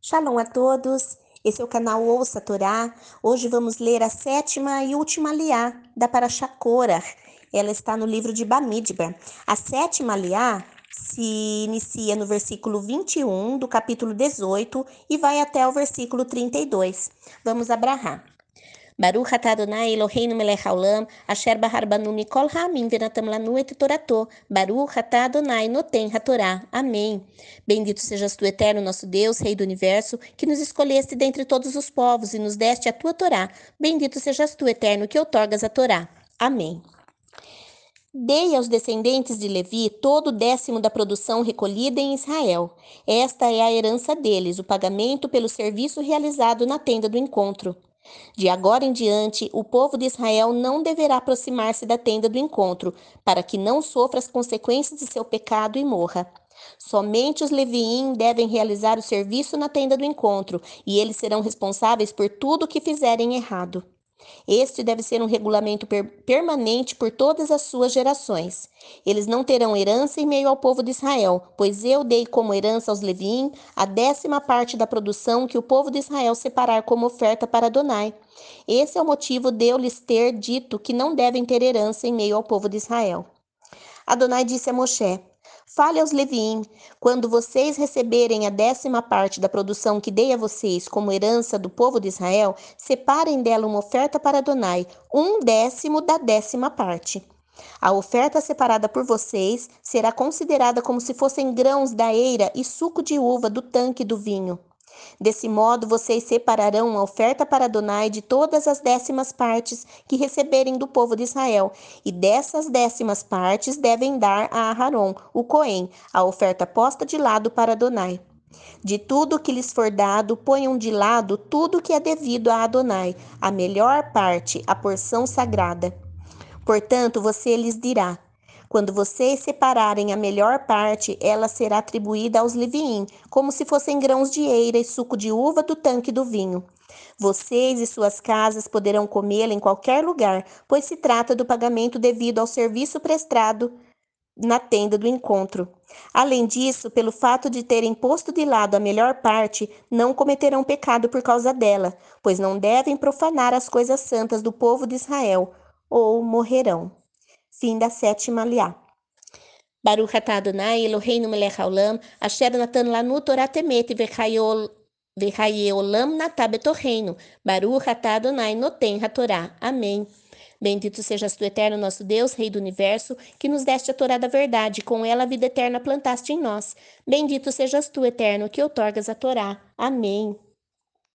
Shalom a todos, esse é o canal Ouça Torá. Hoje vamos ler a sétima e última liá da Parashá Korah. Ela está no livro de Bamidbar. A sétima liá se inicia no versículo 21 do capítulo 18 e vai até o versículo 32. Vamos abrahar. Baruch atah Adonai Eloheinu melech haolam, asher bahar banu mikol ha'amim venatam lanu et torato. Baruch atah Adonai noten hatorá. Amém. Bendito sejas tu, eterno nosso Deus, Rei do Universo, que nos escolheste dentre todos os povos e nos deste a tua Torá. Bendito sejas tu, eterno, que outorgas a Torá. Amém. Dei aos descendentes de Levi todo o décimo da produção recolhida em Israel. Esta é a herança deles, o pagamento pelo serviço realizado na tenda do encontro. De agora em diante, o povo de Israel não deverá aproximar-se da tenda do encontro, para que não sofra as consequências de seu pecado e morra. Somente os leviim devem realizar o serviço na tenda do encontro, e eles serão responsáveis por tudo o que fizerem errado. Este deve ser um regulamento per permanente por todas as suas gerações. Eles não terão herança em meio ao povo de Israel, pois eu dei como herança aos Leviim a décima parte da produção que o povo de Israel separar como oferta para Adonai. Esse é o motivo de eu lhes ter dito que não devem ter herança em meio ao povo de Israel. Adonai disse a Moshe: Fale aos Leviim, quando vocês receberem a décima parte da produção que dei a vocês como herança do povo de Israel, separem dela uma oferta para Adonai, um décimo da décima parte. A oferta separada por vocês será considerada como se fossem grãos da eira e suco de uva do tanque do vinho. Desse modo, vocês separarão a oferta para Adonai de todas as décimas partes que receberem do povo de Israel, e dessas décimas partes devem dar a Aharon, o Cohen, a oferta posta de lado para Adonai. De tudo que lhes for dado, ponham de lado tudo que é devido a Adonai, a melhor parte, a porção sagrada. Portanto, você lhes dirá: quando vocês separarem a melhor parte, ela será atribuída aos Leviim, como se fossem grãos de eira e suco de uva do tanque do vinho. Vocês e suas casas poderão comê-la em qualquer lugar, pois se trata do pagamento devido ao serviço prestado na tenda do encontro. Além disso, pelo fato de terem posto de lado a melhor parte, não cometerão pecado por causa dela, pois não devem profanar as coisas santas do povo de Israel, ou morrerão. Fim da sétima liá. Baruch atah Adonai Eloheinu melech haolam, asher natan lanu Torah temet v'chayeolam natah betorreino. Baruch atah Adonai noten hatorá. Amém. Bendito sejas tu, eterno nosso Deus, Rei do Universo, que nos deste a Torá da verdade, com ela a vida eterna plantaste em nós. Bendito sejas tu, eterno, que outorgas a Torá. Amém.